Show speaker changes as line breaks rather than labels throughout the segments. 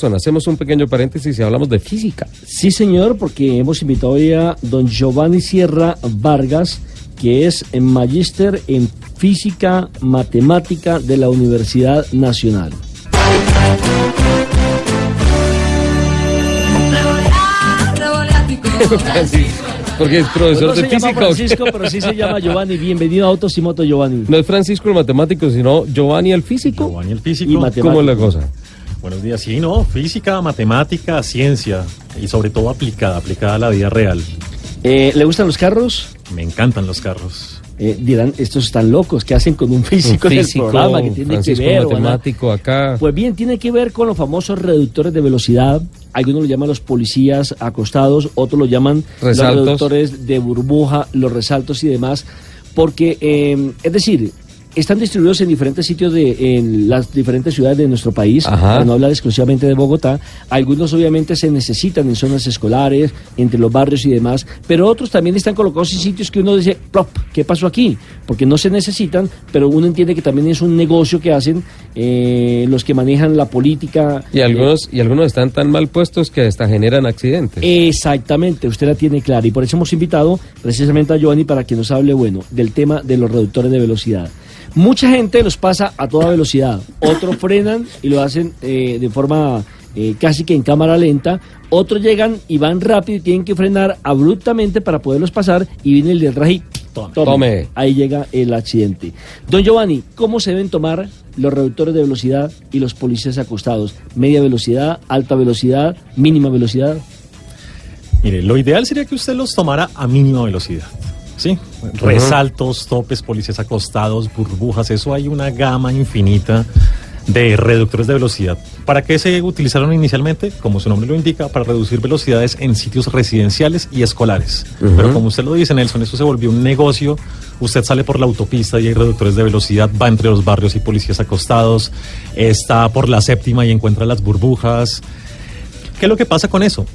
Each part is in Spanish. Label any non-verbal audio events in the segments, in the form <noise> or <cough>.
Hacemos un pequeño paréntesis y hablamos de física.
Sí, señor, porque hemos invitado hoy a don Giovanni Sierra Vargas, que es en magíster en física matemática de la Universidad Nacional.
Porque es profesor
no
de
se llama
física.
Francisco, pero sí se llama Giovanni. Bienvenido a Autos y Moto, Giovanni.
No es Francisco el matemático, sino Giovanni el físico.
Giovanni el físico.
Y matemático.
¿Cómo es la cosa?
Buenos días. Sí, no, física, matemática, ciencia y sobre todo aplicada, aplicada a la vida real.
Eh, ¿Le gustan los carros?
Me encantan los carros.
Eh, dirán, estos están locos, ¿qué hacen con un físico,
Un
en el programa? que tiene
Francisco
que ver?
matemático acá.
Pues bien, tiene que ver con los famosos reductores de velocidad. Algunos lo llaman los policías acostados, otros lo llaman
Resaltos.
los reductores de burbuja, los resaltos y demás. Porque, eh, es decir, están distribuidos en diferentes sitios de en las diferentes ciudades de nuestro país,
Ajá.
para no hablar exclusivamente de Bogotá. Algunos obviamente se necesitan en zonas escolares, entre los barrios y demás, pero otros también están colocados en sitios que uno dice, "Plop, ¿qué pasó aquí? Porque no se necesitan, pero uno entiende que también es un negocio que hacen eh, los que manejan la política.
Y algunos, y algunos están tan mal puestos que hasta generan accidentes.
Exactamente, usted la tiene clara y por eso hemos invitado precisamente a Giovanni para que nos hable, bueno, del tema de los reductores de velocidad. Mucha gente los pasa a toda velocidad, otros frenan y lo hacen eh, de forma eh, casi que en cámara lenta, otros llegan y van rápido y tienen que frenar abruptamente para poderlos pasar y viene el de atrás y tome.
Tome.
Ahí llega el accidente. Don Giovanni, ¿cómo se deben tomar los reductores de velocidad y los policías acostados? ¿Media velocidad, alta velocidad, mínima velocidad?
Mire, lo ideal sería que usted los tomara a mínima velocidad. ¿Sí? Resaltos, topes, policías acostados, burbujas, eso hay una gama infinita de reductores de velocidad. ¿Para qué se utilizaron inicialmente? Como su nombre lo indica, para reducir velocidades en sitios residenciales y escolares. Pero como usted lo dice, Nelson, eso se volvió un negocio. Usted sale por la autopista y hay reductores de velocidad, va entre los barrios y policías acostados, está por la séptima y encuentra las burbujas. ¿Qué es lo que pasa con eso?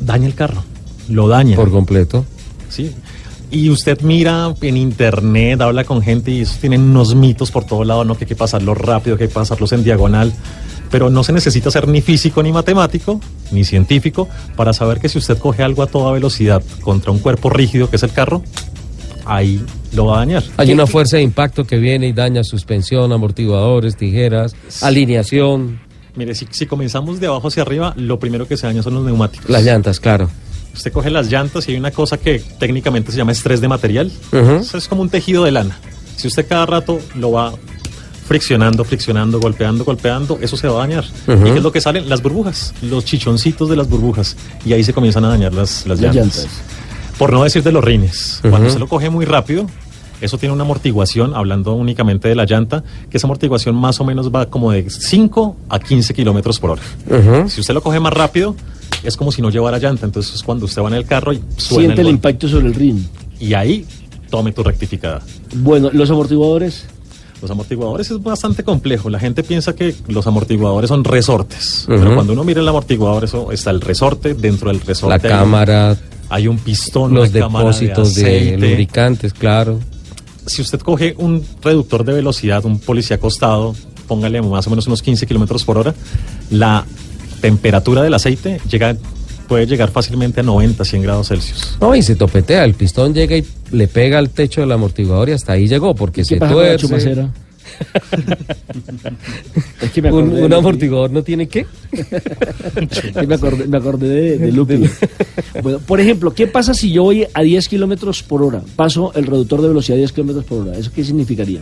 Daña el carro, lo daña.
Por completo.
¿sí? Y usted mira en internet, habla con gente y tienen unos mitos por todo lado, ¿no? Que hay que pasarlos rápido, que hay que pasarlos en diagonal. Pero no se necesita ser ni físico, ni matemático, ni científico para saber que si usted coge algo a toda velocidad contra un cuerpo rígido que es el carro, ahí lo va a dañar.
Hay una fuerza de impacto que viene y daña suspensión, amortiguadores, tijeras, alineación,
Mire, si, si comenzamos de abajo hacia arriba, lo primero que se daña son los neumáticos.
las llantas, claro.
Usted coge las llantas y hay una cosa que técnicamente se llama estrés de material. Eso es como un tejido de lana. Si usted cada rato lo va friccionando, friccionando, golpeando, golpeando, eso se va a dañar. ¿Y qué es lo que salen? Las burbujas, los chichoncitos de las burbujas. Y ahí se comienzan a dañar las, las,
Las
llantas.
llantas.
Por no decir de los rines. Cuando usted lo coge muy rápido, eso tiene una amortiguación, hablando únicamente de la llanta, que esa amortiguación más o menos va como de 5 a 15 kilómetros por hora. Si usted lo coge más rápido, es como si no llevara llanta. Entonces es cuando usted va en el carro y suena
Siente el impacto sobre el ring.
Y ahí tome tu rectificada.
Bueno, los amortiguadores.
Los amortiguadores es bastante complejo. La gente piensa que los amortiguadores son resortes. Pero cuando uno mira el amortiguador, eso está el resorte. Dentro del resorte
La
hay-
cámara,
hay un pistón,
los depósitos de,
aceite.
lubricantes, claro.
Si usted coge un reductor de velocidad, un policía acostado, póngale más o menos unos 15 kilómetros por hora, la temperatura del aceite llega, puede llegar fácilmente a 90, 100 grados Celsius.
No, y se topetea, el pistón llega y le pega al techo del amortiguador y hasta ahí llegó, porque
¿Qué
se tuerce.
chumacera? <laughs> es que me
Un, amortiguador no tiene qué. <laughs>
Me acordé, me acordé de, de Lupi. <laughs> Bueno, por ejemplo, ¿qué pasa si yo voy a 10 kilómetros por hora? Paso el reductor de velocidad a 10 kilómetros por hora. ¿Eso qué significaría?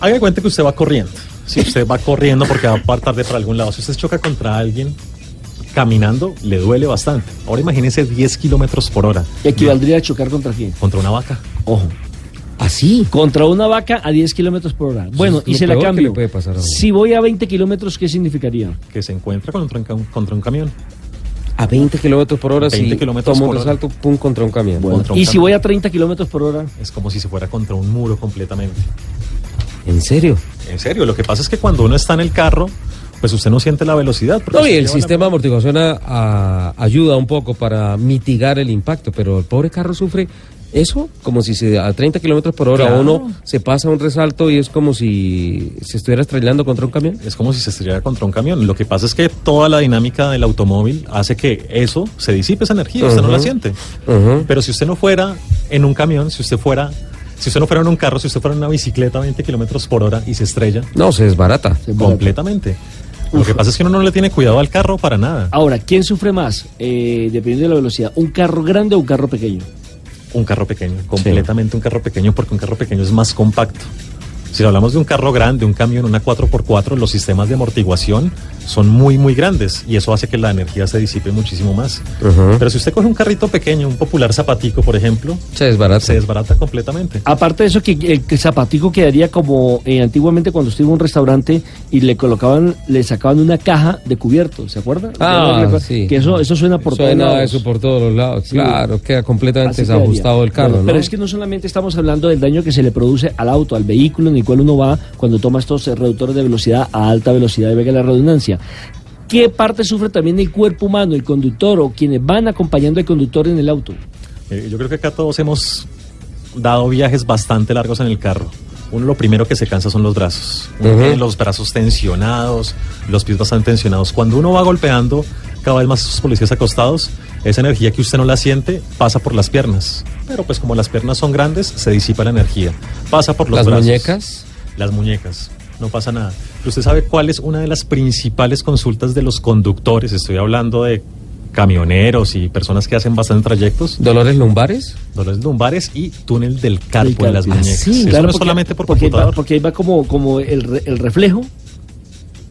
Haga de cuenta que usted va corriendo. Si usted va corriendo porque va a apartar de para algún lado, si usted choca contra alguien caminando, le duele bastante. Ahora imagínese 10 kilómetros por hora
Equivaldría a chocar contra quién?
contra una vaca.
Ojo.
Así.
Contra una vaca a 10 kilómetros por hora. Bueno, y se la cambio.
puede pasar.
Si voy a 20 kilómetros, ¿qué significaría?
que se encuentra contra un, contra un camión.
A 20 kilómetros por hora,
20
si
kilómetros
tomo un
por hora.
resalto, pum, contra un camión.
Bueno,
Contra un
y si
camión.
voy a 30 kilómetros por hora,
Es como si se fuera contra un muro completamente.
¿En serio?
En serio, lo que pasa es que cuando uno está en el carro, pues usted no siente la velocidad.
No, y el sistema de amortiguación a- a- ayuda un poco para mitigar el impacto, pero el pobre carro sufre Eso, como si se, a 30 kilómetros por hora
Claro.
uno se pasa un resalto y es como si se estuviera estrellando contra un camión.
Es como si se estrellara contra un camión. Lo que pasa es que toda la dinámica del automóvil hace que eso se disipe esa energía, usted no la siente. Pero si usted no fuera en un camión, si usted fuera, si usted no fuera en un carro, si usted fuera en una bicicleta a 20 kilómetros por hora y se estrella,
No, se desbarata.
Se
completamente. Lo que pasa es que uno no le tiene cuidado al carro para nada.
Ahora, ¿quién sufre más? Eh, dependiendo de la velocidad, ¿un carro grande o un carro pequeño?
Un carro pequeño, completamente un carro pequeño, porque un carro pequeño es más compacto. Si hablamos de un carro grande, un camión, una 4x4, los sistemas de amortiguación son muy, muy grandes y eso hace que la energía se disipe muchísimo más. Pero si usted coge un carrito pequeño, un popular zapatico, por ejemplo,
Se desbarata.
se desbarata completamente.
Aparte de eso, que el, que el zapatico quedaría como eh, antiguamente cuando usted iba a un restaurante y le colocaban, le sacaban una caja de cubiertos, ¿se acuerda?
Ah, sí.
Que eso, eso suena por todos
Suena
lados.
eso por todos los lados.
Sí.
Claro, queda completamente
Así quedaría.
desajustado el carro,
Bueno,
¿no?
Pero es que no solamente estamos hablando del daño que se le produce al auto, al vehículo en el cual uno va cuando toma estos eh, reductores de velocidad a alta velocidad, y venga la redundancia. ¿Qué parte sufre también el cuerpo humano, el conductor o quienes van acompañando al conductor en el auto?
Eh, yo creo que acá todos hemos dado viajes bastante largos en el carro. Uno lo primero que se cansa son los brazos. Uno
Ujú.
tiene los brazos tensionados, los pies bastante tensionados. Cuando uno va golpeando cada vez más a sus policías acostados, esa energía que usted no la siente pasa por las piernas. Pero pues como las piernas son grandes, se disipa la energía. Pasa por los
Las
brazos.
muñecas.
Las muñecas. No pasa nada. Pero usted sabe cuál es una de las principales consultas de los conductores. Estoy hablando de camioneros y personas que hacen bastantes trayectos.
¿Dolores lumbares?
Dolores lumbares y túnel del carpo en las muñecas.
Ah, sí,
Eso
claro,
no es
porque-
solamente por
porque ahí va-
computador.
porque ahí va como, como el, re- el reflejo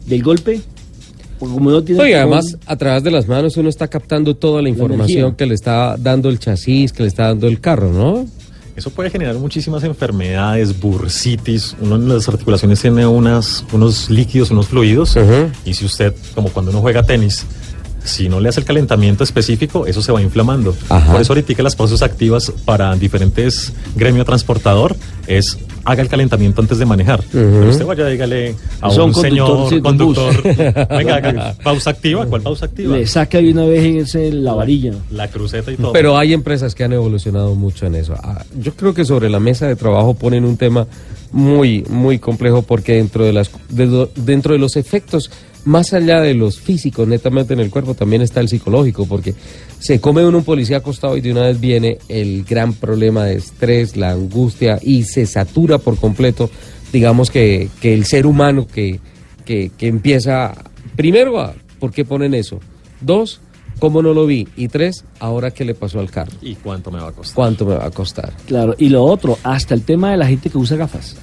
del golpe. Como no tiene
Oye, además, a través de las manos uno está captando toda la información
energía.
que le está dando el chasis, que le está dando el carro, ¿no?
Eso puede generar muchísimas enfermedades, bursitis. Uno en las articulaciones tiene unas, unos líquidos, unos fluidos.
Ujú.
Y si usted, como cuando uno juega tenis, si no le hace el calentamiento específico, eso se va inflamando.
Ajá.
Por eso ahorita las pausas activas para diferentes gremio transportador es haga el calentamiento antes de manejar. Pero usted vaya, dígale a
Son
un
conductor,
señor
sí,
conductor, <laughs> venga, haga pausa activa, ¿cuál pausa activa?
le saca de una vez ese, la varilla.
La cruceta y todo.
Pero hay empresas que han evolucionado mucho en eso. Ah, Yo creo que sobre la mesa de trabajo ponen un tema muy, muy complejo porque dentro de, las, de dentro de los efectos, más allá de los físicos netamente en el cuerpo, también está el psicológico, porque se come uno un policía acostado y de una vez viene el gran problema de estrés, la angustia y se satura por completo, digamos que, que el ser humano que, que, que empieza, primero, a, ¿por qué ponen eso? Dos, ¿cómo no lo vi? Y tres, ¿ahora qué le pasó al carro?
¿Y cuánto me va a costar?
¿Cuánto me va a costar?
Claro, y lo otro, hasta el tema de la gente que usa gafas.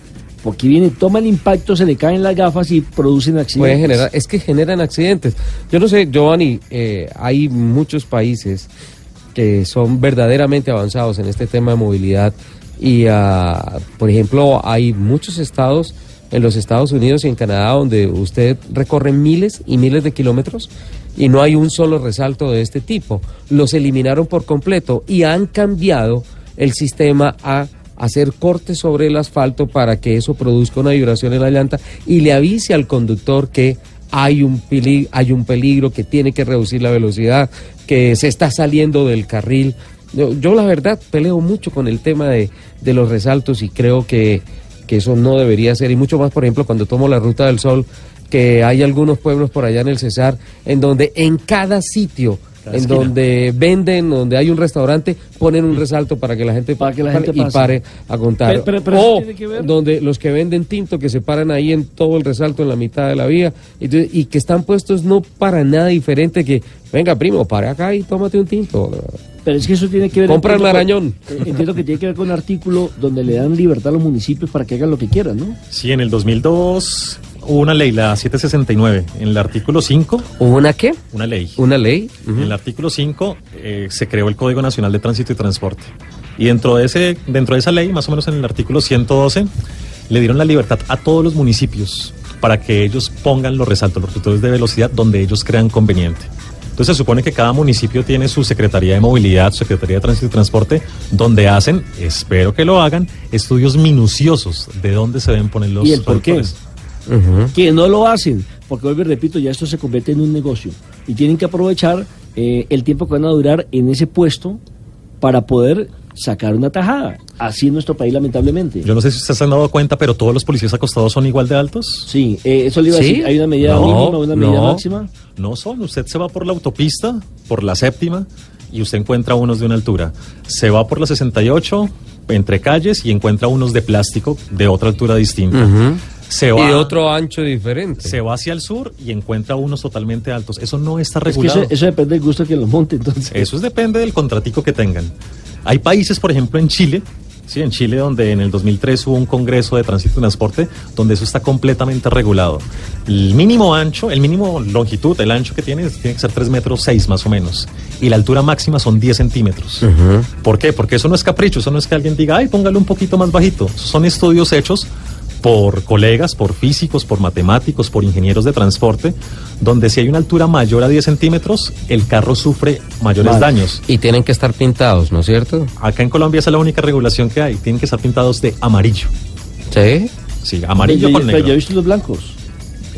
Porque viene, toma el impacto, se le caen las gafas y producen accidentes.
Generar, es que generan accidentes. Yo no sé, Giovanni, eh, hay muchos países que son verdaderamente avanzados en este tema de movilidad y, ah, por ejemplo, hay muchos estados en los Estados Unidos y en Canadá donde usted recorre miles y miles de kilómetros y no hay un solo resalto de este tipo. Los eliminaron por completo y han cambiado el sistema a hacer cortes sobre el asfalto para que eso produzca una vibración en la llanta y le avise al conductor que hay un, peli- hay un peligro, que tiene que reducir la velocidad, que se está saliendo del carril. Yo, la verdad peleo mucho con el tema de, los resaltos y creo que, que eso no debería ser, y mucho más, por ejemplo, cuando tomo la Ruta del Sol, que hay algunos pueblos por allá en el Cesar, en donde en cada sitio, en
esquina.
donde venden, donde hay un restaurante, ponen un resalto para que la gente,
Para que la
pare
gente
y pare a contar.
Pero- pero- pero eso
o
tiene que ver-
donde los que venden tinto que se paran ahí en todo el resalto en la mitad de la vía y, que están puestos no para nada diferente que venga primo pare acá y tómate un tinto
Pero es que eso tiene que ver...
Compra el
con- eh, Entiendo que tiene que ver con un artículo donde le dan libertad a los municipios para que hagan lo que quieran, ¿no?
Sí, en el 2002 hubo una ley, la 769. En el artículo 5,
una qué
una ley.
una ley
En el artículo 5 eh, se creó el Código Nacional de Tránsito y Transporte. Y dentro de, ese, dentro de esa ley, más o menos en el artículo 112, le dieron la libertad a todos los municipios para que ellos pongan los resaltos, los reductores de velocidad donde ellos crean conveniente. Entonces se supone que cada municipio tiene su Secretaría de Movilidad, su Secretaría de Tránsito y Transporte, donde hacen, espero que lo hagan, estudios minuciosos de dónde se deben poner los
¿Y el por qué? Que no lo hacen, porque vuelvo y repito, ya esto se convierte en un negocio y tienen que aprovechar eh, el tiempo que van a durar en ese puesto para poder sacar una tajada. Así en nuestro país, lamentablemente.
Yo no sé si ustedes se han dado cuenta, pero todos los policías acostados son igual de altos.
Sí, eh, eso le iba a decir. ¿Hay una medida
No,
mínima, una medida
no.
máxima?
No son, usted se va por la autopista, por la séptima, y usted encuentra unos de una altura. Se va por la 68, entre calles, y encuentra unos de plástico de otra altura distinta.
Ujú.
Se
Y
va,
de otro ancho diferente.
se va hacia el sur y encuentra unos totalmente altos. Eso no está
Es que
regulado.
eso, eso depende del gusto que los monte, entonces.
Eso es depende del contratico que tengan. Hay países, por ejemplo, en Chile, sí, en Chile, donde en el 2003 hubo un congreso de tránsito y transporte, donde eso está completamente regulado. El mínimo ancho, el mínimo longitud, el ancho que tiene, tiene que ser 3 metros 6 más o menos. Y la altura máxima son 10 centímetros. ¿Por qué? Porque eso no es capricho, eso no es que alguien diga, ay, póngale un poquito más bajito. Son estudios hechos por colegas, por físicos, por matemáticos, por ingenieros de transporte, donde si hay una altura mayor a 10 centímetros, el carro sufre mayores
Vale.
daños.
Y tienen que estar pintados, ¿no es cierto?
Acá en Colombia esa es la única regulación que hay. Tienen que estar pintados de amarillo.
Sí.
Sí, amarillo con
pero
negro.
yo he visto los blancos.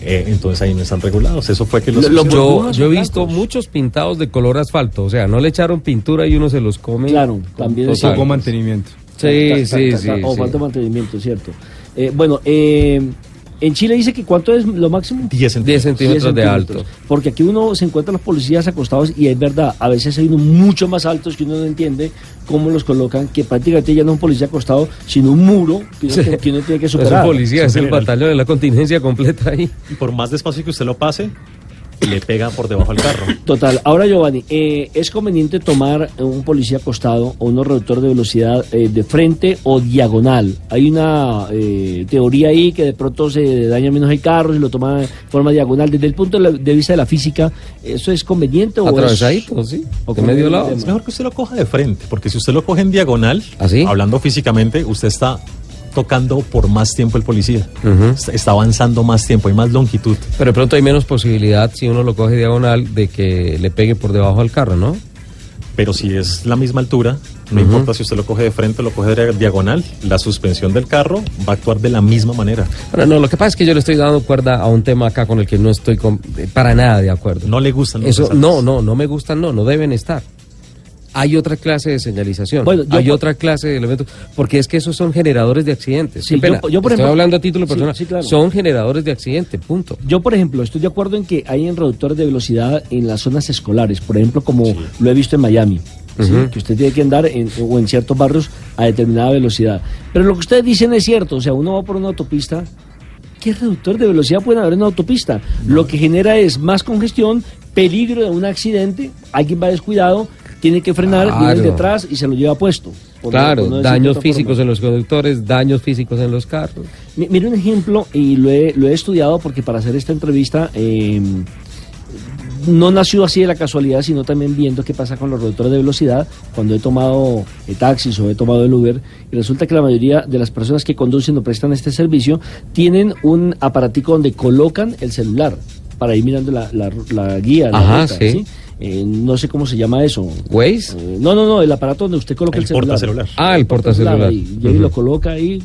Eh, entonces ahí no están regulados. Eso fue que los...
Lo-
Yo, he visto
blancos.
muchos pintados de color asfalto, o sea, no le echaron pintura y uno se los come.
Claro, también.
Poco mantenimiento.
Sí, sí, sí.
O falta de mantenimiento, cierto. Eh, bueno, eh, en Chile dice que ¿cuánto es lo máximo?
10
10
centímetros.
centímetros
10
de alto.
Porque aquí uno se encuentra los policías acostados y es verdad, a veces hay unos mucho más altos que uno no entiende cómo los colocan, que prácticamente ya no es un policía acostado, sino un muro que uno, que uno tiene que
No es
superar.
un policía, es el batallón de la contingencia completa ahí.
Y por más despacio que usted lo pase, le pega por debajo al carro.
Total. Ahora, Giovanni, eh, ¿es conveniente tomar un policía acostado o unos reductor de velocidad eh, de frente o diagonal? Hay una eh, teoría ahí que de pronto se daña menos el carro si lo toma de forma diagonal. Desde el punto de, vista de la física, ¿eso es conveniente o es-
Atravesadito, sí.
o
De medio lado.
un
Es mejor que usted lo coja de frente, porque si usted lo coge en diagonal,
¿Ah, sí?
hablando físicamente, usted está tocando por más tiempo el policía. Está- Está avanzando más tiempo, hay más longitud.
Pero de pronto hay menos posibilidad si uno lo coge diagonal de que le pegue por debajo al carro, ¿no?
Pero si es la misma altura, no importa si usted lo coge de frente o lo coge de diagonal, la suspensión del carro va a actuar de la misma manera.
Pero no, lo que pasa es que yo le estoy dando cuerda a un tema acá con el que no estoy con- eh, para nada de acuerdo.
No le gustan los
Eso,
resaltos.
no, no, no me gustan, no, no deben estar. Hay otra clase de señalización,
Bueno, yo
hay
por-
otra clase de elementos, porque es que esos son generadores de accidentes.
Sí,
pena,
yo- yo, por
estoy
ejemplo-
hablando a título personal,
sí, claro.
son generadores de accidente, punto.
Yo, por ejemplo, estoy de acuerdo en que hay en reductores de velocidad en las zonas escolares, por ejemplo, como lo he visto en Miami, ¿sí?
Ujú.
que usted tiene que andar en, o en ciertos barrios a determinada velocidad. Pero lo que ustedes dicen es cierto, o sea, uno va por una autopista, ¿qué reductor de velocidad puede haber en una autopista? Lo que genera es más congestión, peligro de un accidente, alguien va descuidado, tiene que frenar, viene el
Claro.
detrás y se lo lleva puesto.
Claro,
no
daños físicos
forma.
en los conductores, daños físicos en los carros.
Mi- Mire un ejemplo, y lo he, lo he estudiado porque para hacer esta entrevista eh, no nació así de la casualidad, sino también viendo qué pasa con los reductores de velocidad cuando he tomado eh, taxis o he tomado el Uber. Y resulta que la mayoría de las personas que conducen o prestan este servicio tienen un aparatico donde colocan el celular para ir mirando la, la- la guía. la
Ajá,
ruta,
sí.
Eh, no sé cómo se llama eso.
¿Waze?
Eh, no, no, no, el aparato donde usted coloca el,
El
celular.
Ah, el portacelular.
Y, lo coloca ahí.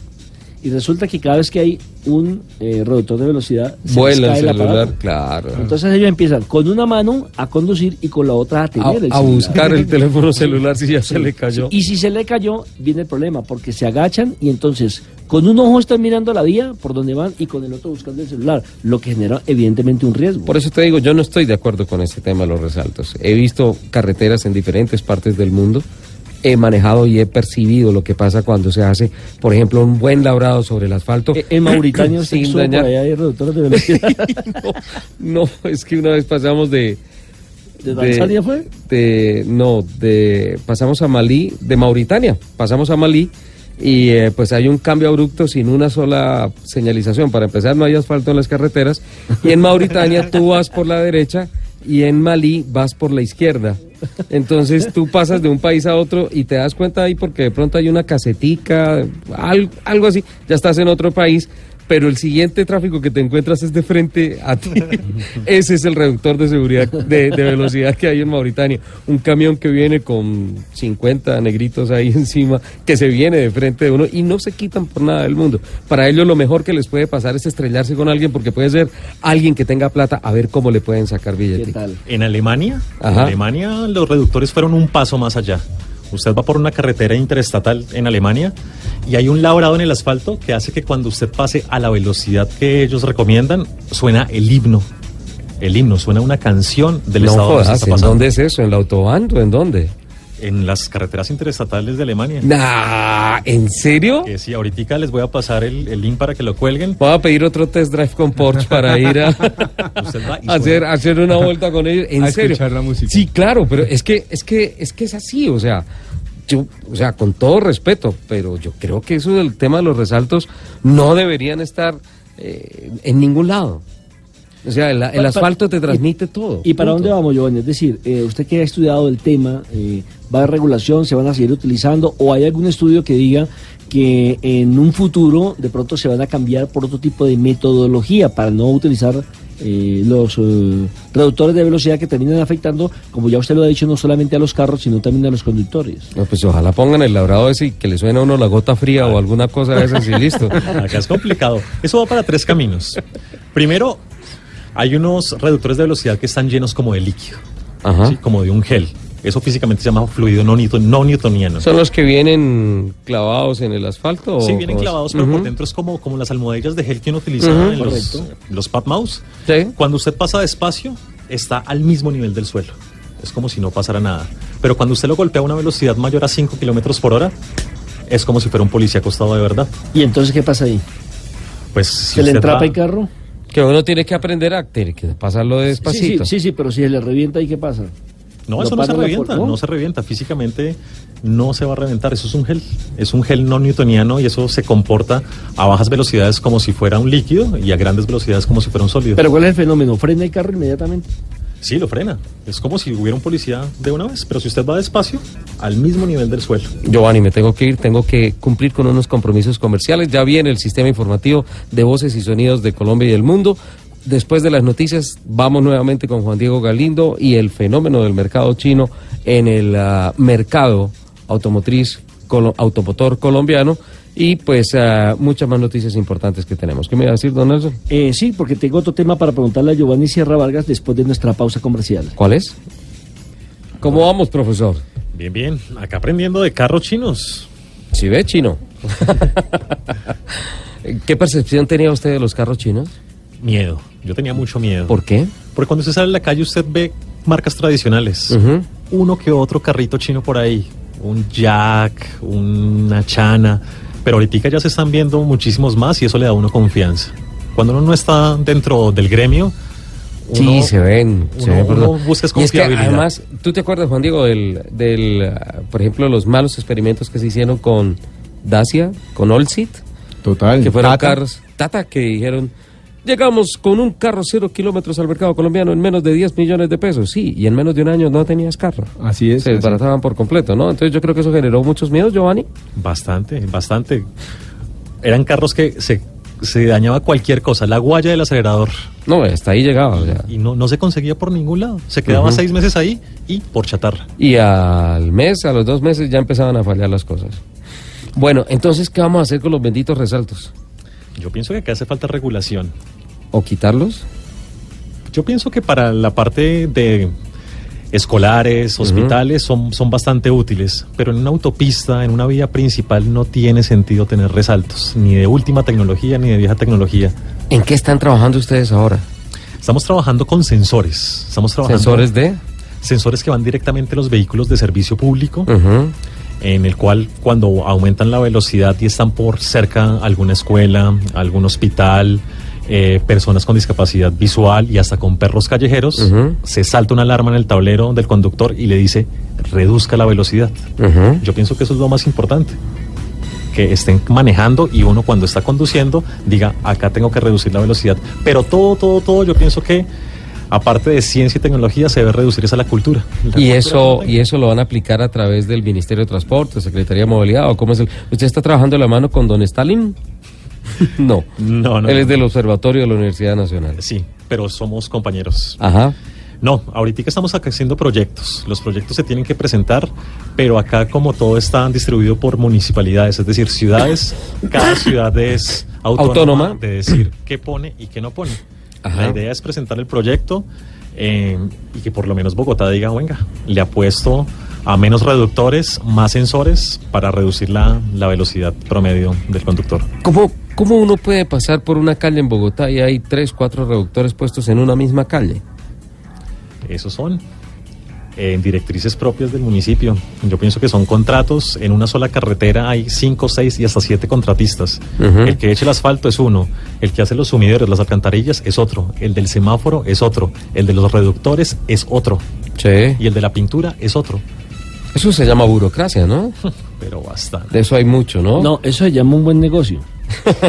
Y resulta que cada vez que hay un eh, reductor de velocidad,
Vuela
cae
el
el
celular,
aparato.
claro.
Entonces ellos empiezan con una mano a conducir y con la otra a
a,
tener el
a
celular.
buscar el <laughs> teléfono celular si ya se le cayó.
Y si se le cayó, viene el problema, porque se agachan y entonces con un ojo están mirando la vía por donde van y con el otro buscando el celular, lo que genera evidentemente un riesgo.
Por eso te digo, yo no estoy de acuerdo con este tema de los resaltos. He visto carreteras en diferentes partes del mundo, he manejado y he percibido lo que pasa cuando se hace, por ejemplo, un buen labrado sobre el asfalto.
Eh, en Mauritania <coughs>
sin dañar-
allá hay reductores de <laughs> velocidad.
no, no, es que una vez pasamos de...
¿De Tanzania fue?
de- no, de pasamos a Malí, de Mauritania, pasamos a Malí y eh, pues hay un cambio abrupto sin una sola señalización. Para empezar, no hay asfalto en las carreteras y en Mauritania tú vas por la derecha y en Malí vas por la izquierda. Entonces tú pasas de un país a otro y te das cuenta ahí porque de pronto hay una casetica, algo, algo así, ya estás en otro país, pero el siguiente tráfico que te encuentras es de frente a ti. <laughs> Ese es el reductor de seguridad, de, de velocidad que hay en Mauritania. Un camión que viene con 50 negritos ahí <laughs> encima, que se viene de frente de uno y no se quitan por nada del mundo. Para ellos lo mejor que les puede pasar es estrellarse con alguien porque puede ser alguien que tenga plata a ver cómo le pueden sacar
¿Qué
billete.
tal?
En Alemania, en. Alemania los reductores fueron un paso más allá. Usted va por una carretera interestatal en Alemania y hay un labrado en el asfalto que hace que cuando usted pase a la velocidad que ellos recomiendan, suena el himno. El himno, suena una canción del
no
estado
jodas, ¿en dónde es eso? ¿En la autobahn o en dónde?
En las carreteras interestatales de Alemania.
Nah, ¿en serio?
Que sí, ahorita les voy a pasar el, el link para que lo cuelguen.
Voy a pedir otro test drive con Porsche para ir a <laughs> hacer, hacer una vuelta con ellos. ¿En
A
serio?
escuchar la música.
Sí, claro, pero es que, es que, es que es así, o sea, yo, o sea, con todo respeto, pero yo creo que eso del tema de los resaltos no deberían estar eh, en ningún lado. O sea, el, el asfalto te
y-
transmite todo.
¿Y para
punto.
dónde vamos, Giovanni? Es decir, eh, usted que ha estudiado el tema, eh, ¿va a regulación? ¿Se van a seguir utilizando? ¿O hay algún estudio que diga que en un futuro de pronto se van a cambiar por otro tipo de metodología para no utilizar eh, los eh, reductores de velocidad que terminan afectando, como ya usted lo ha dicho, no solamente a los carros, sino también a los conductores?
No, pues ojalá pongan el labrado ese y que le suene a uno la gota fría o alguna cosa de esas y listo. <laughs>
Acá es complicado. Eso va para tres caminos. Primero, hay unos reductores de velocidad que están llenos como de líquido,
Ajá.
¿sí? como de un gel. Eso físicamente se llama fluido no, newton- no newtoniano.
¿Son los que vienen clavados en el asfalto? o
Sí, vienen clavados, pero por dentro es como, como las almohadillas de gel que uno utiliza en los,
Correcto.
los pad mouse.
Sí.
Cuando usted pasa despacio, está al mismo nivel del suelo. Es como si no pasara nada. Pero cuando usted lo golpea a una velocidad mayor a 5 kilómetros por hora, es como si fuera un policía acostado de verdad.
¿Y entonces qué pasa ahí?
Pues si
¿Se le entrapa
va-
el carro?
Que uno tiene que aprender a tiene que pasarlo
Sí, sí,
despacito.
sí, sí, pero si se le revienta, ¿y qué pasa?
No,
¿Lo
eso no se revienta,
por-
no? se revienta. Físicamente no se va a reventar. Eso es un gel. Es un gel no newtoniano y eso se comporta a bajas velocidades como si fuera un líquido y a grandes velocidades como si fuera un sólido.
Pero ¿cuál es el fenómeno? ¿Frena el carro inmediatamente?
Sí, lo frena. Es como si hubiera un policía de una vez. Pero si usted va despacio, al mismo nivel del suelo.
Giovanni, me tengo que ir, tengo que cumplir con unos compromisos comerciales. Ya viene el sistema informativo de voces y sonidos de Colombia y del mundo. Después de las noticias, vamos nuevamente con Juan Diego Galindo y el fenómeno del mercado chino en el ah, mercado automotriz automotor colombiano y pues ah, muchas más noticias importantes que tenemos. ¿Qué me iba a decir, don Nelson?
Eh, sí, porque tengo otro tema para preguntarle a Giovanni Sierra Vargas después de nuestra pausa comercial.
¿Cuál es? ¿Cómo vamos, profesor?
Bien, bien. Acá aprendiendo de carros chinos.
Si ve chino. <laughs> ¿Qué percepción tenía usted de los carros chinos?
Miedo. Yo tenía mucho miedo.
¿Por qué?
Porque cuando usted sale a la calle usted ve marcas tradicionales. Uno que otro carrito chino por ahí. Un Jack, una Chana. Pero ahorita ya se están viendo muchísimos más y eso le da a uno confianza. Cuando uno no está dentro del gremio...
Sí, se ven. se
uno-
ven, por
uno
todo.
busca
y es que
confiabilidad.
además, ¿tú te acuerdas, Juan Diego, del, del por ejemplo, los malos experimentos que se hicieron con Dacia, con Olsit,
Total.
que fueron
Tata.
carros Tata que dijeron, llegamos con un carro cero kilómetros al mercado colombiano en menos de 10 millones de pesos. Sí, y en menos de un año no tenías carro.
Así es.
Se desbarataban por completo, ¿no? Entonces yo creo que eso generó muchos miedos, Giovanni.
Bastante, bastante. Eran carros que se, se dañaba cualquier cosa. La guaya del acelerador.
No, hasta ahí llegaba. o sea.
Y no, no se conseguía por ningún lado. Se quedaba seis meses ahí y por chatarra.
Y al mes, a los dos meses ya empezaban a fallar las cosas. Bueno, entonces, ¿qué vamos a hacer con los benditos resaltos?
Yo pienso que acá hace falta regulación.
¿O quitarlos?
Yo pienso que para la parte de escolares, hospitales, son, son bastante útiles, pero en una autopista, en una vía principal, no tiene sentido tener resaltos, ni de última tecnología, ni de vieja tecnología.
¿En qué están trabajando ustedes ahora?
Estamos trabajando con sensores. Estamos trabajando
¿Sensores de?
sensores que van directamente a los vehículos de servicio público.
Ujú.
En el cual cuando aumentan la velocidad y están por cerca alguna escuela, algún hospital, eh, personas con discapacidad visual y hasta con perros callejeros, se salta una alarma en el tablero del conductor y le dice reduzca la velocidad. Yo pienso que eso es lo más importante. Que estén manejando y uno cuando está conduciendo diga, acá tengo que reducir la velocidad. Pero todo, todo, todo, yo pienso que aparte de ciencia y tecnología se debe reducir esa la cultura. La
Y
cultura
eso, y eso lo van a aplicar a través del Ministerio de Transporte, Secretaría de Movilidad, o cómo es el. ¿Usted está trabajando de la mano con Don Stalin? <laughs> no.
No, no.
Él es del Observatorio de la Universidad Nacional.
Sí, pero somos compañeros.
Ajá.
No, ahorita estamos haciendo proyectos. Los proyectos se tienen que presentar, pero acá como todo está distribuido por municipalidades, es decir, ciudades, cada ciudad es autónoma,
Autónoma.
de decir qué pone y qué no pone.
Ajá.
La idea es presentar el proyecto eh, y que por lo menos Bogotá diga, venga, le apuesto a menos reductores, más sensores para reducir la, la velocidad promedio del conductor.
¿Cómo, ¿Cómo uno puede pasar por una calle en Bogotá y hay tres, cuatro reductores puestos en una misma calle?
Esos son en directrices propias del municipio. Yo pienso que son contratos. En una sola carretera hay cinco, seis y hasta siete contratistas. El que eche el asfalto es uno. El que hace los sumidores, las alcantarillas es otro. El del semáforo es otro. El de los reductores es otro.
Sí.
Y el de la pintura es otro.
Eso se llama burocracia, ¿no? <laughs>
Pero bastante.
De eso hay mucho, ¿no?
No, eso se llama un buen negocio. <laughs>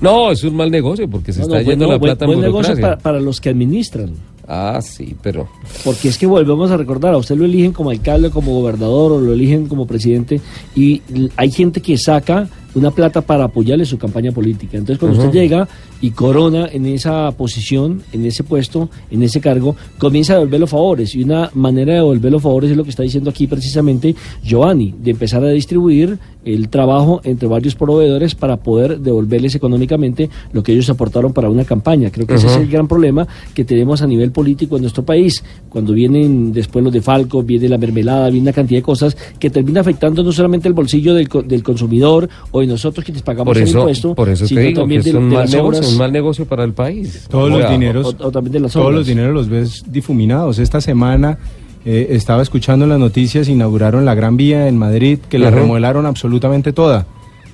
No, es un mal negocio porque se
No,
está
no,
yendo la
buen-
plata en
buen negocio
burocracia.
para, para los que administran.
Ah, sí, pero...
Porque es que volvemos a recordar, a usted lo eligen como alcalde, como gobernador o lo eligen como presidente y hay gente que saca una plata para apoyarle su campaña política. Entonces cuando usted llega y corona en esa posición, en ese puesto, en ese cargo, comienza a devolver los favores y una manera de devolver los favores es lo que está diciendo aquí precisamente Giovanni, de empezar a distribuir el trabajo entre varios proveedores para poder devolverles económicamente lo que ellos aportaron para una campaña. Creo que ese es el gran problema que tenemos a nivel político en nuestro país. Cuando vienen después los de Falco, viene la mermelada, viene una cantidad de cosas que termina afectando no solamente el bolsillo del, del consumidor o de nosotros quienes pagamos
Por
el impuesto,
por eso te
sino
digo que
también de, de las obras.
Un mal negocio para el país.
Todos
O
los
sea,
dineros,
o- o también de las
todos los dineros los ves difuminados. Esta semana eh, estaba escuchando en las noticias, inauguraron la Gran Vía en Madrid, que la
Ujú.
remodelaron absolutamente toda.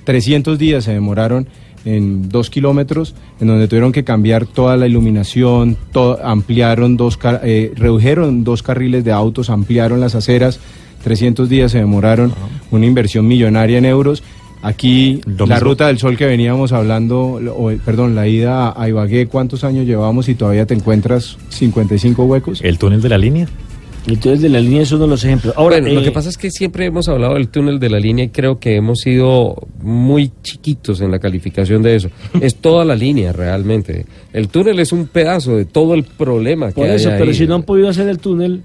300 días se demoraron en dos kilómetros, en donde tuvieron que cambiar toda la iluminación, to- ampliaron dos, car- eh, redujeron dos carriles de autos, ampliaron las aceras. 300 días se demoraron, una inversión millonaria en euros. Aquí la ruta del sol que veníamos hablando, o, perdón, la ida a Ibagué, ¿cuántos años llevamos y todavía te encuentras 55 huecos?
El túnel de la línea.
Entonces de la línea es uno de los ejemplos. Ahora,
bueno, lo
eh,
que pasa es que siempre hemos hablado del túnel de la línea y creo que hemos sido muy chiquitos en la calificación de eso. es toda la línea realmente. El túnel es un pedazo de todo el problema que
por
hay
eso, pero
ahí.
si no han podido hacer el túnel,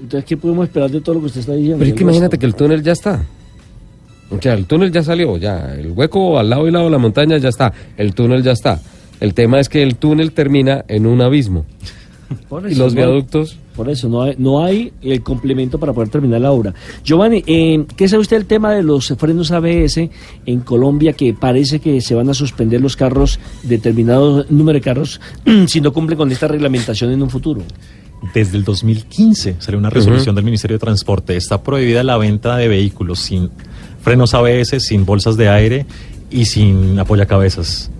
entonces ¿qué podemos esperar de todo lo que usted está diciendo?
Pero es que imagínate que el túnel ya está. O sea, el túnel ya salió, ya. El hueco al lado y lado de la montaña ya está. El túnel ya está. El tema es que el túnel termina en un abismo. <laughs>
Por
Y
eso,
los
¿no?
viaductos.
Por eso, no hay, no hay el complemento para poder terminar la obra. Giovanni, eh, ¿qué sabe usted del tema de los frenos ABS en Colombia que parece que se van a suspender los carros, determinado número de carros, <clears throat> si no cumplen con esta reglamentación en un futuro?
Desde el 2015 salió una resolución del Ministerio de Transporte. Está prohibida la venta de vehículos sin frenos ABS, sin bolsas de aire y sin apoyacabezas.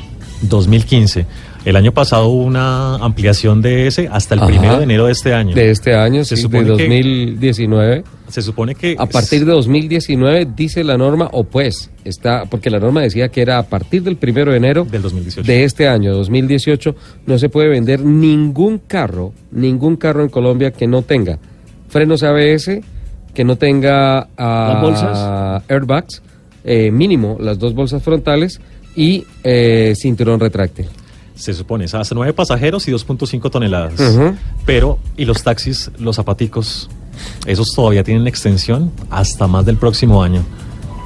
2015. El año pasado hubo una ampliación de ese hasta el
Ajá.
primero de enero de este año.
De este año,
Se
sí, de
supone que-
2019.
Se supone que
A partir de 2019 dice la norma, o pues, está, porque la norma decía que era a partir del primero de enero
del 2018.
de este año, 2018, no se puede vender ningún carro, ningún carro en Colombia que no tenga frenos ABS, que no tenga ah,
¿Las bolsas?
airbags, eh, mínimo las dos bolsas frontales y eh, cinturón retráctil.
Se supone, hasta nueve pasajeros y 2.5 toneladas.
Ujú.
Pero, y los taxis, los zapaticos, esos todavía tienen extensión hasta más del próximo año.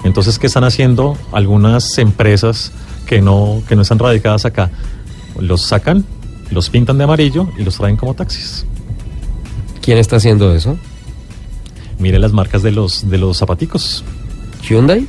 Entonces, ¿qué están haciendo algunas empresas que no, que no están radicadas acá? Los sacan, los pintan de amarillo y los traen como taxis.
¿Quién está haciendo eso?
Mire las marcas de los, de los zapaticos.
Hyundai.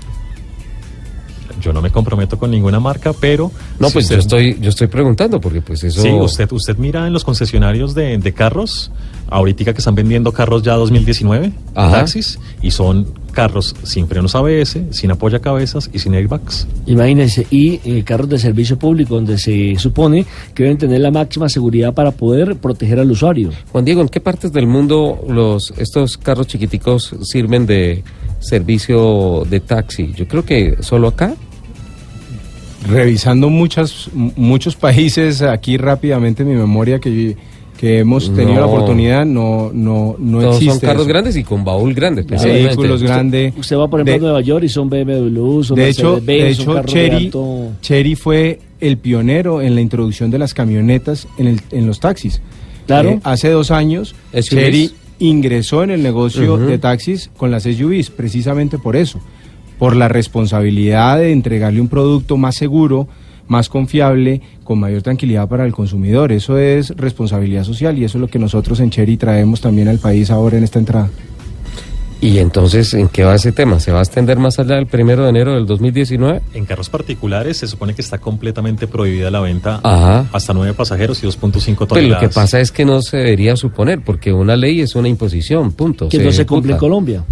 Yo no me comprometo con ninguna marca, pero...
No,
si
pues
usted-
yo estoy, yo estoy preguntando porque pues eso.
Sí, usted, usted mira en los concesionarios de, de carros, ahorita que están vendiendo carros ya 2019,
Ajá.
taxis, y son carros sin frenos ABS, sin apoyacabezas y sin airbags.
Imagínense, y eh, carros de servicio público donde se supone que deben tener la máxima seguridad para poder proteger al usuario.
Juan Diego, ¿en qué partes del mundo los estos carros chiquiticos sirven de servicio de taxi? Yo creo que solo acá.
Revisando muchas, muchos países aquí rápidamente mi memoria que, que hemos tenido
No.
la oportunidad, no, no, no
Todos
existe.
son carros
eso.
grandes y con baúl grande. precisamente.
Vehículos grandes.
Usted va, por ejemplo,
De-
a Nueva York y son BMW, son
De hecho, de hecho
de alto-
Chery fue el pionero en la introducción de las camionetas en, el- en los taxis.
Claro.
Eh, hace dos años,
SUVs.
Chery ingresó en el negocio de taxis con las SUVs, precisamente por eso, por la responsabilidad de entregarle un producto más seguro, más confiable, con mayor tranquilidad para el consumidor. Eso es responsabilidad social y eso es lo que nosotros en Chery traemos también al país ahora en esta entrada.
¿Y entonces en qué va ese tema? ¿Se va a extender más allá del primero de enero del 2019?
En carros particulares se supone que está completamente prohibida la venta
Ajá.
hasta nueve pasajeros y 2.5
Pero
toneladas.
lo que pasa es que no se debería suponer, porque una ley es una imposición, punto.
Que no se cumple en. Colombia.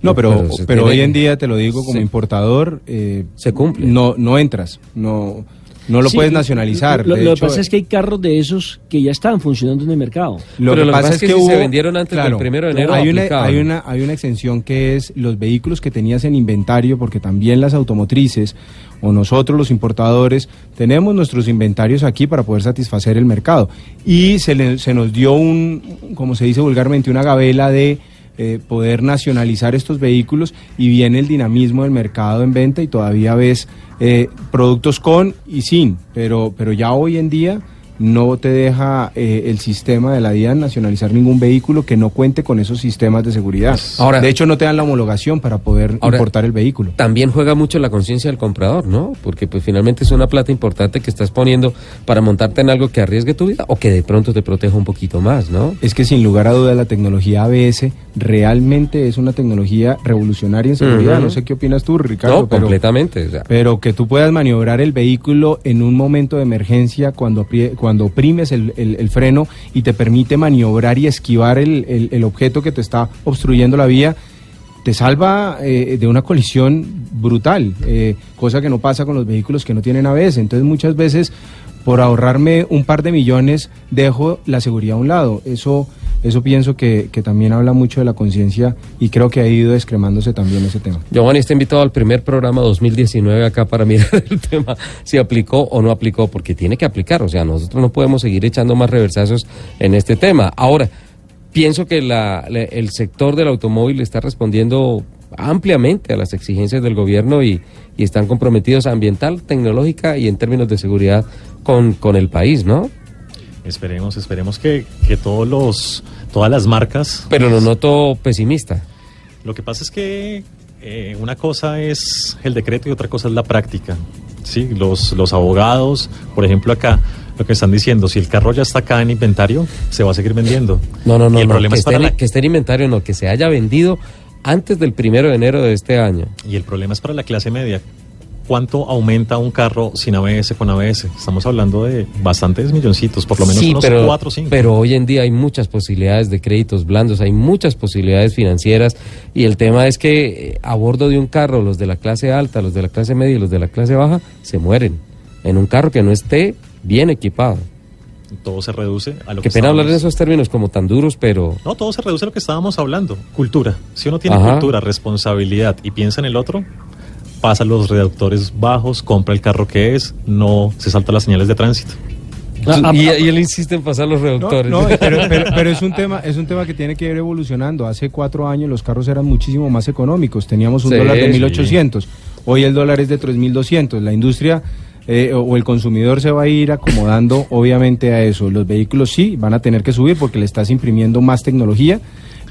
No, pero,
Pero
pero,
tiene-
hoy en día te lo digo como importador, eh,
Se cumple.
No, no entras, no, no lo
Sí,
puedes nacionalizar.
Lo,
De
lo
hecho,
que pasa es que hay carros de esos que ya están funcionando en el mercado.
Lo
Pero
que
lo
pasa es que,
si
hubo,
se vendieron antes del primero de enero,
hay una, hay una hay una exención que es los vehículos que tenías en inventario, porque también las automotrices o nosotros los importadores tenemos nuestros inventarios aquí para poder satisfacer el mercado y se, le- se nos dio un, como se dice vulgarmente, una gabela de eh, poder nacionalizar estos vehículos y viene el dinamismo del mercado en venta y todavía ves eh, productos con y sin, pero, pero ya hoy en día no te deja eh, el sistema de la DIAN nacionalizar ningún vehículo que no cuente con esos sistemas de seguridad.
Ahora-
de hecho, no te dan la homologación para poder
Ahora-
importar el vehículo.
También juega mucho la conciencia del comprador, ¿no? Porque pues finalmente es una plata importante que estás poniendo para montarte en algo que arriesgue tu vida o que de pronto te proteja un poquito más, ¿no?
Es que sin lugar a dudas la tecnología ABS realmente es una tecnología revolucionaria en seguridad. No sé qué opinas tú, Ricardo.
no,
pero-
completamente. o sea,
Pero que tú puedas maniobrar el vehículo en un momento de emergencia cuando, aprie- cuando oprimes el, el- freno y te permite maniobrar y esquivar el, el- el objeto que te está obstruyendo la vía, te salva eh, de una colisión brutal, eh, cosa que no pasa con los vehículos que no tienen ABS. Entonces muchas veces por ahorrarme un par de millones dejo la seguridad a un lado. Eso, eso pienso que, que también habla mucho de la conciencia y creo que ha ido descremándose también ese tema.
Giovanni está invitado al primer programa 2019 acá para <laughs> mirar el tema, si aplicó o no aplicó, porque tiene que aplicar. O sea, nosotros no podemos seguir echando más reversazos en este tema. Ahora, pienso que la- la- el sector del automóvil está respondiendo ampliamente a las exigencias del gobierno y, y están comprometidos ambiental, tecnológica y en términos de seguridad con, con el país, ¿no?
Esperemos, esperemos que, que todos los, todas las marcas
Pero lo noto pesimista.
Lo que pasa es que eh, una cosa es el decreto y otra cosa es la práctica. Sí, los, los abogados, por ejemplo, acá, lo que están diciendo, si el carro ya está acá en inventario, se va a seguir vendiendo.
No, no, no,
Y el
no,
problema
que,
es para
esté,
la-
que esté en inventario, no, que se haya vendido antes del primero de enero de este año.
Y el problema es para la clase media. ¿Cuánto aumenta un carro sin ABS con ABS? Estamos hablando de bastantes milloncitos, por lo menos
sí,
unos
pero,
4 o 5.
pero hoy en día hay muchas posibilidades de créditos blandos, hay muchas posibilidades financieras y el tema es que eh, a bordo de un carro los de la clase alta, los de la clase media y los de la clase baja se mueren en un carro que no esté bien equipado.
Todo se reduce a lo
Qué
que
pena hablar en esos términos como tan duros, pero
No, todo se reduce a lo que estábamos hablando. Cultura. Si uno tiene
Ajá.
cultura, responsabilidad y piensa en el otro, pasa los reductores bajos, compra el carro que es, no se salta las señales de tránsito.
Ah, ah,
y,
ah,
y él insiste en pasar los reductores.
no, pero, <laughs> pero- pero es un tema, es un tema que tiene que ir evolucionando. Hace cuatro años los carros eran muchísimo más económicos. Teníamos un
Sí,
dólar de
sí.
1.800. Hoy el dólar es de 3.200. La industria eh, o o el consumidor se va a ir acomodando, obviamente, a eso. Los vehículos sí van a tener que subir porque le estás imprimiendo más tecnología,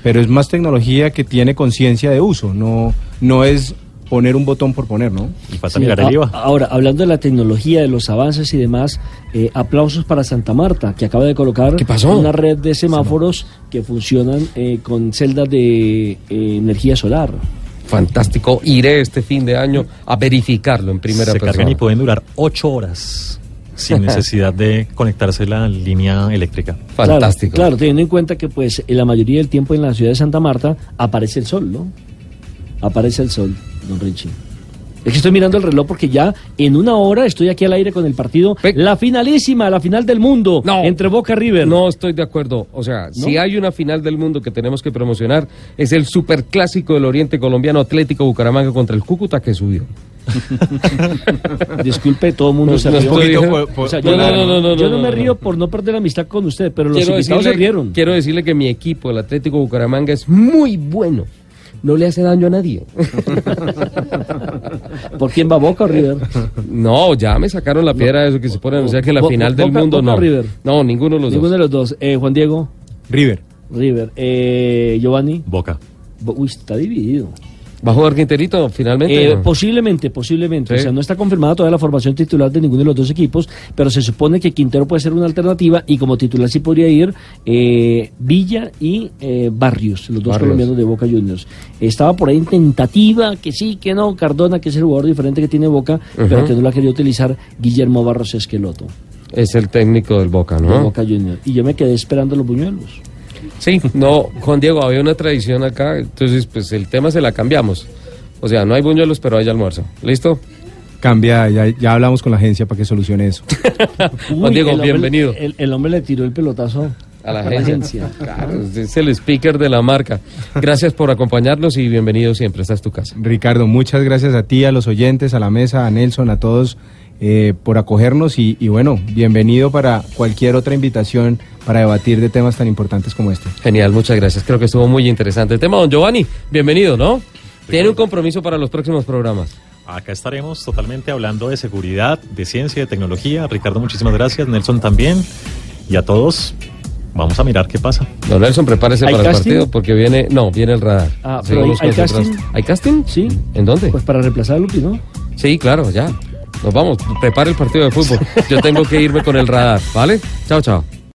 pero es más tecnología que tiene conciencia de uso. No, no es poner un botón por poner, ¿no?
Y falta
Sí,
mirar
a-
el IVA.
Ahora, hablando de la tecnología, de los avances y demás, eh, aplausos para Santa Marta, que acaba de colocar
¿Qué pasó?
una red de semáforos que funcionan eh, con celdas de eh, energía solar.
Fantástico. Iré este fin de año a verificarlo en primera
se
persona.
cargan y pueden durar 8 horas sin <laughs> necesidad de conectarse a la línea eléctrica.
Fantástico.
Claro, claro, teniendo en cuenta que pues en la mayoría del tiempo en la ciudad de Santa Marta aparece el sol, ¿no? Aparece el sol, don Richie. Es que estoy mirando el reloj porque ya en una hora estoy aquí al aire con el partido.
Pe-
La finalísima, la final del mundo.
No.
Entre Boca River.
No estoy de acuerdo. O sea, si hay una final del mundo que tenemos que promocionar, es el superclásico del Oriente Colombiano Atlético Bucaramanga contra el Cúcuta que subió. <laughs>
Disculpe, todo el mundo
No,
se
no
rió. O sea,
No,
yo
no, no, no, no,
yo
no,
no me río por no perder la amistad con usted, pero los
Quiero
invitados se rieron.
quiero decirle que mi equipo, el Atlético Bucaramanga, es muy bueno. No le hace daño a nadie.
¿Por quién va Boca o River?
No, ya me sacaron la piedra de eso que se pone a anunciar que la
Bo-
final del
Boca-
mundo
Boca
no.
River.
No, ninguno de los
Ninguno
dos.
de los dos. Eh, Juan Diego,
River.
River. Eh, Giovanni.
Boca.
Bo- Uy, está dividido.
¿Va a jugar Quinterito finalmente?
Eh, posiblemente, posiblemente.
Sí.
O sea, no está confirmada todavía la formación titular de ninguno de los dos equipos, pero se supone que Quintero puede ser una alternativa y como titular sí podría ir eh, Villa y eh, Barrios, los dos
Barrios.
colombianos de Boca Juniors. Estaba por ahí en tentativa, que sí, que no, Cardona, que es el jugador diferente que tiene Boca, pero que no lo ha querido utilizar Guillermo Barros Esqueloto,
Es el técnico del Boca,
de
¿no?
Boca Juniors. Y yo me quedé esperando los buñuelos.
Sí, no, Juan Diego, había una tradición acá, entonces pues el tema se la cambiamos. O sea, no hay buñuelos, pero hay almuerzo. ¿Listo?
Cambia, ya, ya hablamos con la agencia para que solucione eso. <laughs>
Juan Diego,
el hombre-
bienvenido.
El, el hombre le tiró el pelotazo
A la agencia. Claro, es el speaker de la marca. Gracias por acompañarnos y bienvenido siempre. Esta es tu casa.
Ricardo, muchas gracias a ti, a los oyentes, a la mesa, a Nelson, a todos eh, por acogernos y, y bueno, bienvenido para cualquier otra invitación para debatir de temas tan importantes como este.
Genial, muchas gracias. Creo que estuvo muy interesante el tema. Don Giovanni, bienvenido, ¿no? Tiene un compromiso para los próximos programas.
Acá estaremos totalmente hablando de seguridad, de ciencia, de tecnología. Ricardo, muchísimas gracias. Nelson también. Y a todos, vamos a mirar qué pasa.
Don Nelson, prepárese
¿Hay
para el partido porque viene. No, viene el radar.
Ah, pero hay- hay casting.
¿Hay casting?
Sí.
¿En dónde?
Pues para reemplazar a Lupi, ¿no?
Sí, claro, ya. Nos vamos. Prepare el partido de fútbol. Yo tengo que irme con el radar, ¿vale? Chao, chao.